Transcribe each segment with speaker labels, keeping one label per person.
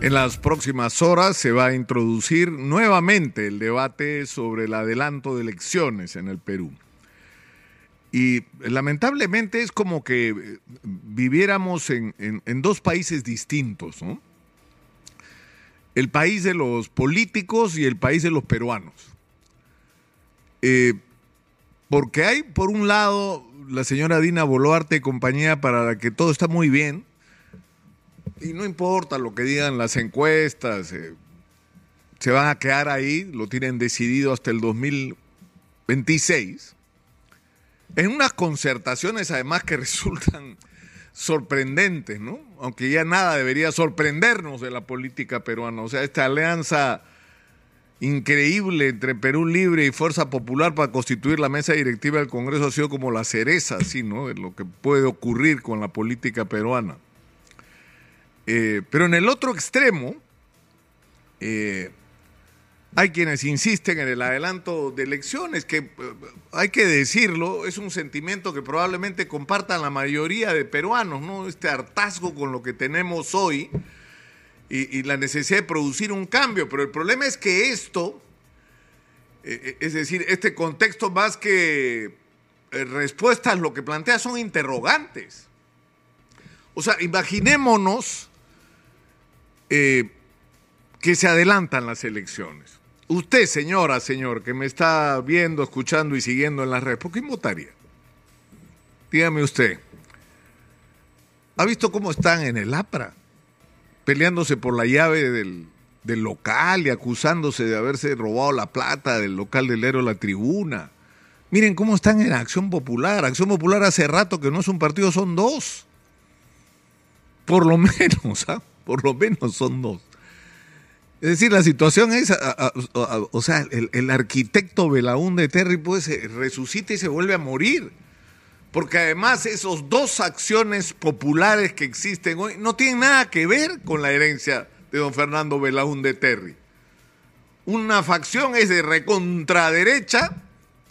Speaker 1: En las próximas horas se va a introducir nuevamente el debate sobre el adelanto de elecciones en el Perú. Y lamentablemente es como que eh, viviéramos en, dos países distintos, ¿no? El país de los políticos y el país de los peruanos. Eh, porque hay, por un lado, la señora Dina Boluarte y compañía para la que todo está muy bien, y no importa lo que digan las encuestas, eh, se van a quedar ahí, lo tienen decidido hasta el 2026. En unas concertaciones además que resultan sorprendentes, ¿no? Aunque ya nada debería sorprendernos de la política peruana. O sea, esta alianza increíble entre Perú Libre y Fuerza Popular para constituir la mesa directiva del Congreso ha sido como la cereza, así, ¿no? De lo que puede ocurrir con la política peruana. Eh, pero en el otro extremo, eh, hay quienes insisten en el adelanto de elecciones, que eh, hay que decirlo, es un sentimiento que probablemente compartan la mayoría de peruanos, ¿no? Este hartazgo con lo que tenemos hoy y, la necesidad de producir un cambio. Pero el problema es que esto, es decir, este contexto más que respuestas, lo que plantea son interrogantes. O sea, imaginémonos eh, que se adelantan las elecciones. Usted, señora, señor, que me está viendo, escuchando y siguiendo en las redes, ¿por quién votaría? Dígame usted. ¿Ha visto cómo están en el APRA? Peleándose por la llave del, del local y acusándose de haberse robado la plata del local del héroe La Tribuna. Miren cómo están en Acción Popular. Acción Popular hace rato que no es un partido, son dos. Por lo menos, ¿ah? Por lo menos son dos. Es decir, la situación es, o sea, el, arquitecto Belaúnde Terry pues resucita y se vuelve a morir. Porque además esos dos acciones populares que existen hoy no tienen nada que ver con la herencia de don Fernando Belaúnde Terry. Una facción es de recontraderecha,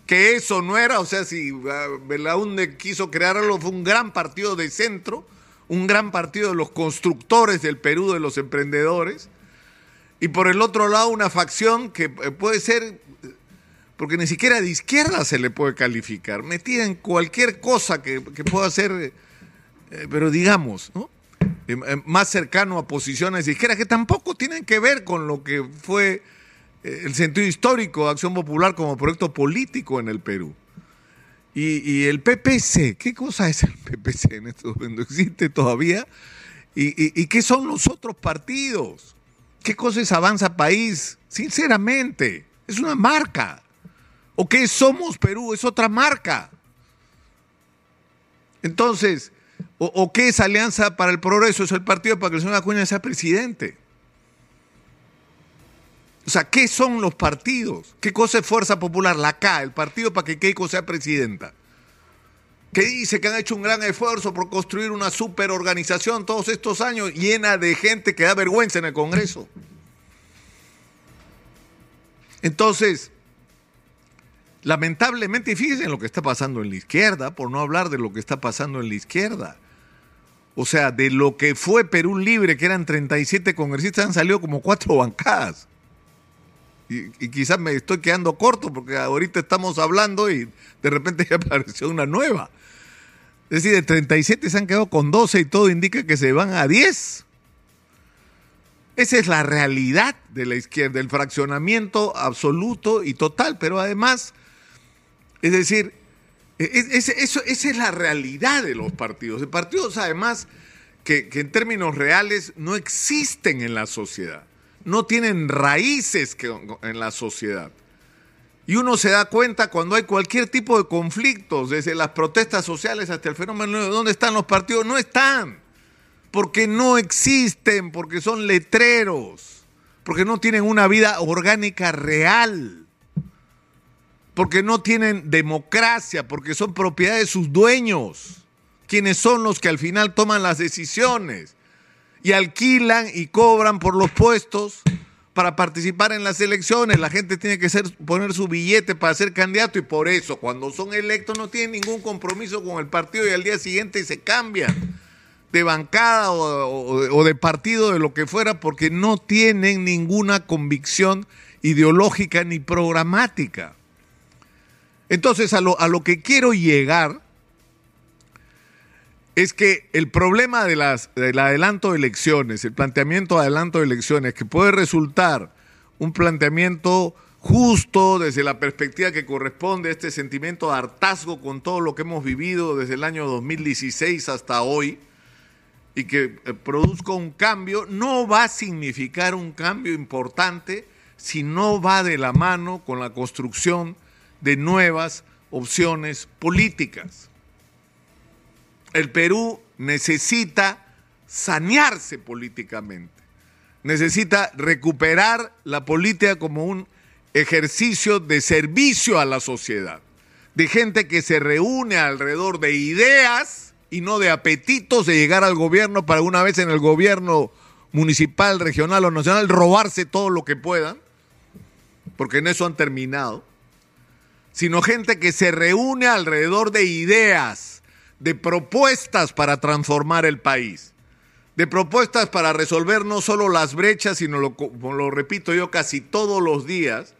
Speaker 1: que eso no era, o sea, si ah, Belaúnde quiso crearlo, fue un gran partido de centro, un gran partido de los constructores del Perú, de los emprendedores, y por el otro lado una facción que eh, puede ser, porque ni siquiera de izquierda se le puede calificar, metida en cualquier cosa que, pueda ser, eh, pero digamos, ¿no? Eh, más cercano a posiciones de izquierda que tampoco tienen que ver con lo que fue el sentido histórico de Acción Popular como proyecto político en el Perú. Y, el PPC, ¿qué cosa es el PPC en este momento? ¿Existe todavía? ¿Y, qué son los otros partidos? ¿Qué cosa es Avanza País? Sinceramente, es una marca. ¿O qué Somos Perú? Es otra marca. Entonces, ¿o, qué es Alianza para el Progreso? Es el partido para que el señor Acuña sea presidente. O sea, ¿qué son los partidos? ¿Qué cosa es Fuerza Popular? La K, el partido para que Keiko sea presidenta. Que dice que han hecho un gran esfuerzo por construir una superorganización todos estos años llena de gente que da vergüenza en el Congreso. Entonces, lamentablemente, fíjense en lo que está pasando en la izquierda, por no hablar de lo que está pasando en la izquierda. O sea, de lo que fue Perú Libre, que eran 37 congresistas, han salido como cuatro bancadas. Y, quizás me estoy quedando corto porque ahorita estamos hablando y de repente ya apareció una nueva. Es decir, de 37 se han quedado con 12 y todo indica que se van a 10. Esa es la realidad de la izquierda, el fraccionamiento absoluto y total, pero además, es decir, eso, esa es la realidad de los partidos. De partidos además que en términos reales no existen en la sociedad no tienen raíces en la sociedad. Y uno se da cuenta cuando hay cualquier tipo de conflictos, desde las protestas sociales hasta el fenómeno de dónde están los partidos, no están, porque no existen, porque son letreros, porque no tienen una vida orgánica real, porque no tienen democracia, porque son propiedad de sus dueños, quienes son los que al final toman las decisiones y alquilan y cobran por los puestos para participar en las elecciones. La gente tiene que ser, poner su billete para ser candidato y por eso cuando son electos no tienen ningún compromiso con el partido y al día siguiente se cambian. de bancada o, de partido, de lo que fuera, porque no tienen ninguna convicción ideológica ni programática. Entonces, a lo, a lo que quiero llegar es que el problema de las, del adelanto de elecciones, el planteamiento de adelanto de elecciones, que puede resultar un planteamiento justo desde la perspectiva que corresponde a este sentimiento de hartazgo con todo lo que hemos vivido desde el año 2016 hasta hoy, y que eh, produzca un cambio, no va a significar un cambio importante si no va de la mano con la construcción de nuevas opciones políticas el Perú necesita sanearse políticamente, necesita recuperar la política como un ejercicio de servicio a la sociedad, de gente que se reúne alrededor de ideas y no de apetitos de llegar al gobierno para una vez en el gobierno municipal, regional o nacional robarse todo lo que puedan, porque en eso han terminado, sino gente que se reúne alrededor de ideas de propuestas para transformar el país, de propuestas para resolver no solo las brechas, sino, lo, como lo repito yo casi todos los días,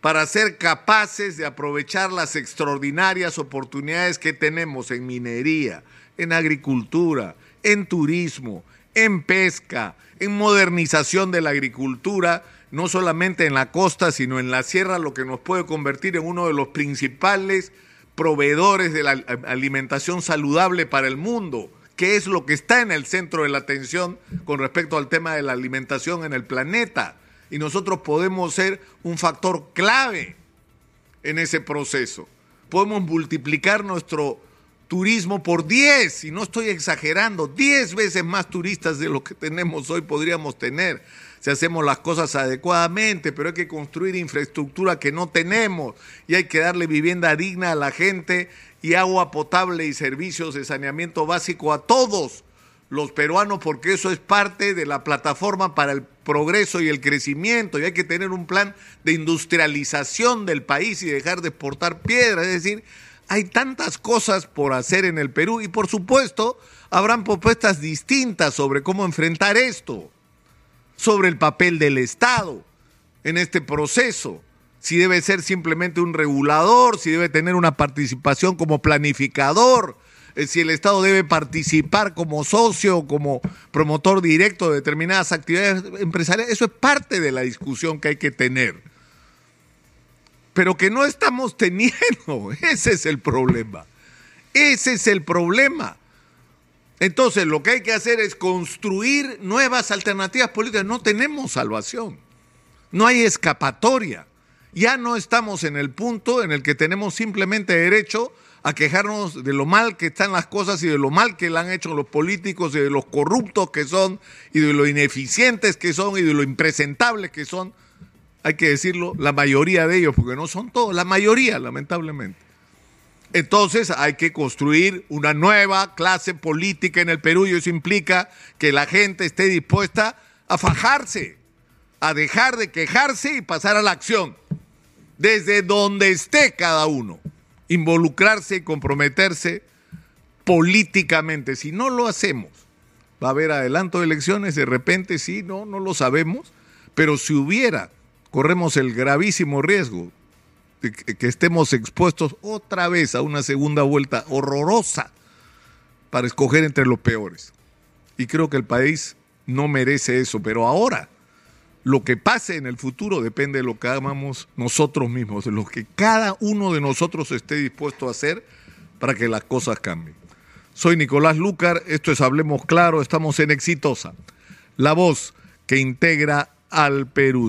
Speaker 1: para ser capaces de aprovechar las extraordinarias oportunidades que tenemos en minería, en agricultura, en turismo, en pesca, en modernización de la agricultura, no solamente en la costa, sino en la sierra, lo que nos puede convertir en uno de los principales proveedores de la alimentación saludable para el mundo, que es lo que está en el centro de la atención con respecto al tema de la alimentación en el planeta. Y nosotros podemos ser un factor clave en ese proceso. Podemos multiplicar nuestro turismo por 10, y no estoy exagerando, 10 veces más turistas de lo que tenemos hoy podríamos tener si hacemos las cosas adecuadamente, pero hay que construir infraestructura que no tenemos y hay que darle vivienda digna a la gente y agua potable y servicios de saneamiento básico a todos los peruanos porque eso es parte de la plataforma para el progreso y el crecimiento y hay que tener un plan de industrialización del país y dejar de exportar piedras, es decir, hay tantas cosas por hacer en el Perú y por supuesto habrán propuestas distintas sobre cómo enfrentar esto sobre el papel del Estado en este proceso, si debe ser simplemente un regulador, si debe tener una participación como planificador, eh, si el Estado debe participar como socio, como promotor directo de determinadas actividades empresariales, eso es parte de la discusión que hay que tener. Pero que no estamos teniendo, ese es el problema. Ese es el problema. Entonces, lo que hay que hacer es construir nuevas alternativas políticas. No tenemos salvación. No hay escapatoria. Ya no estamos en el punto en el que tenemos simplemente derecho a quejarnos de lo mal que están las cosas y de lo mal que le han hecho los políticos y de los corruptos que son y de lo ineficientes que son y de lo impresentables que son. Hay que decirlo, la mayoría de ellos, porque no son todos, la mayoría, lamentablemente. Entonces hay que construir una nueva clase política en el Perú y eso implica que la gente esté dispuesta a fajarse, a dejar de quejarse y pasar a la acción, desde donde esté cada uno, involucrarse y comprometerse políticamente. Si no lo hacemos, va a haber adelanto de elecciones, de repente sí, no, no lo sabemos, pero si hubiera, corremos el gravísimo riesgo que estemos expuestos otra vez a una segunda vuelta horrorosa para escoger entre los peores. Y creo que el país no merece eso, pero ahora lo que pase en el futuro depende de lo que hagamos nosotros mismos, de lo que cada uno de nosotros esté dispuesto a hacer para que las cosas cambien. Soy Nicolás Lucar, esto es Hablemos Claro, estamos en Exitosa, la voz que integra al Perú.